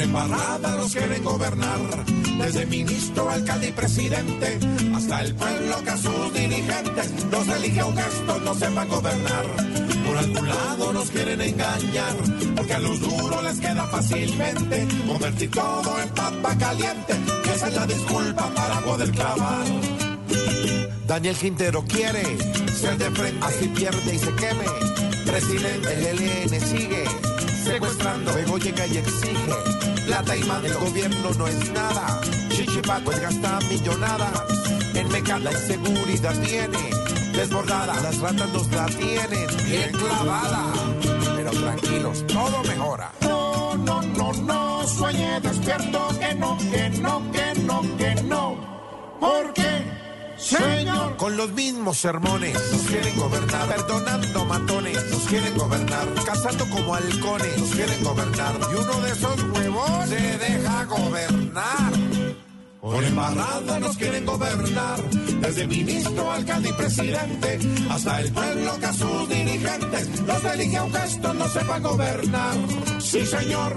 embarrada nos quieren gobernar. Desde ministro, alcalde y presidente, hasta el pueblo que a sus dirigentes los elige un gesto, no sepan gobernar. Por algún lado nos quieren engañar, porque a los duros les queda fácilmente convertir todo en papa caliente, que esa es la disculpa para poder clavar. Daniel Quintero quiere Ser de frente, así pierde y se queme. presidente, El ELN sigue secuestrando, Luego llega y exige plata y El mando, gobierno no es nada chichipato, Pues gasta millonadas en mecano, La inseguridad viene desbordada, Las ratas nos la tienen bien clavada. Pero tranquilos, todo mejora No, no, no, no, sueñe despierto, que no, que no, que no, que no. ¿Por qué, señor? Con los mismos sermones Nos quieren gobernar, Perdonando matones nos quieren gobernar, Cazando como halcones nos quieren gobernar. Y uno de esos huevos Se deja gobernar. Por embarrada nos quieren gobernar, desde ministro, alcalde y presidente, hasta el pueblo que a sus dirigentes los elige un gesto no sepa gobernar. Sí, señor,